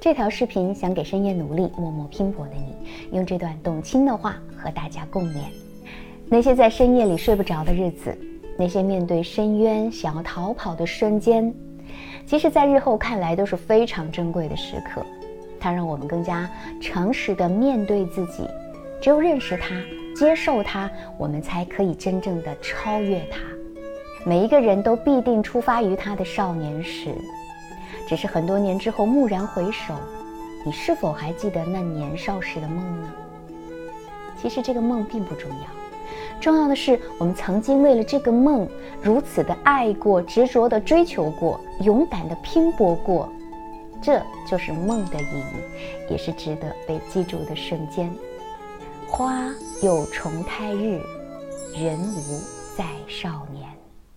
这条视频想给深夜努力、默默拼搏的你，用这段动听的话和大家共勉。那些在深夜里睡不着的日子，那些面对深渊想要逃跑的瞬间，其实，在日后看来都是非常珍贵的时刻。它让我们更加诚实的面对自己。只有认识它、接受它，我们才可以真正的超越它。每一个人都必定出发于他的少年时。只是很多年之后蓦然回首，你是否还记得那年少时的梦呢？其实这个梦并不重要，重要的是我们曾经为了这个梦如此的爱过、执着的追求过、勇敢的拼搏过，这就是梦的意义，也是值得被记住的瞬间。花有重开日，人无再少年。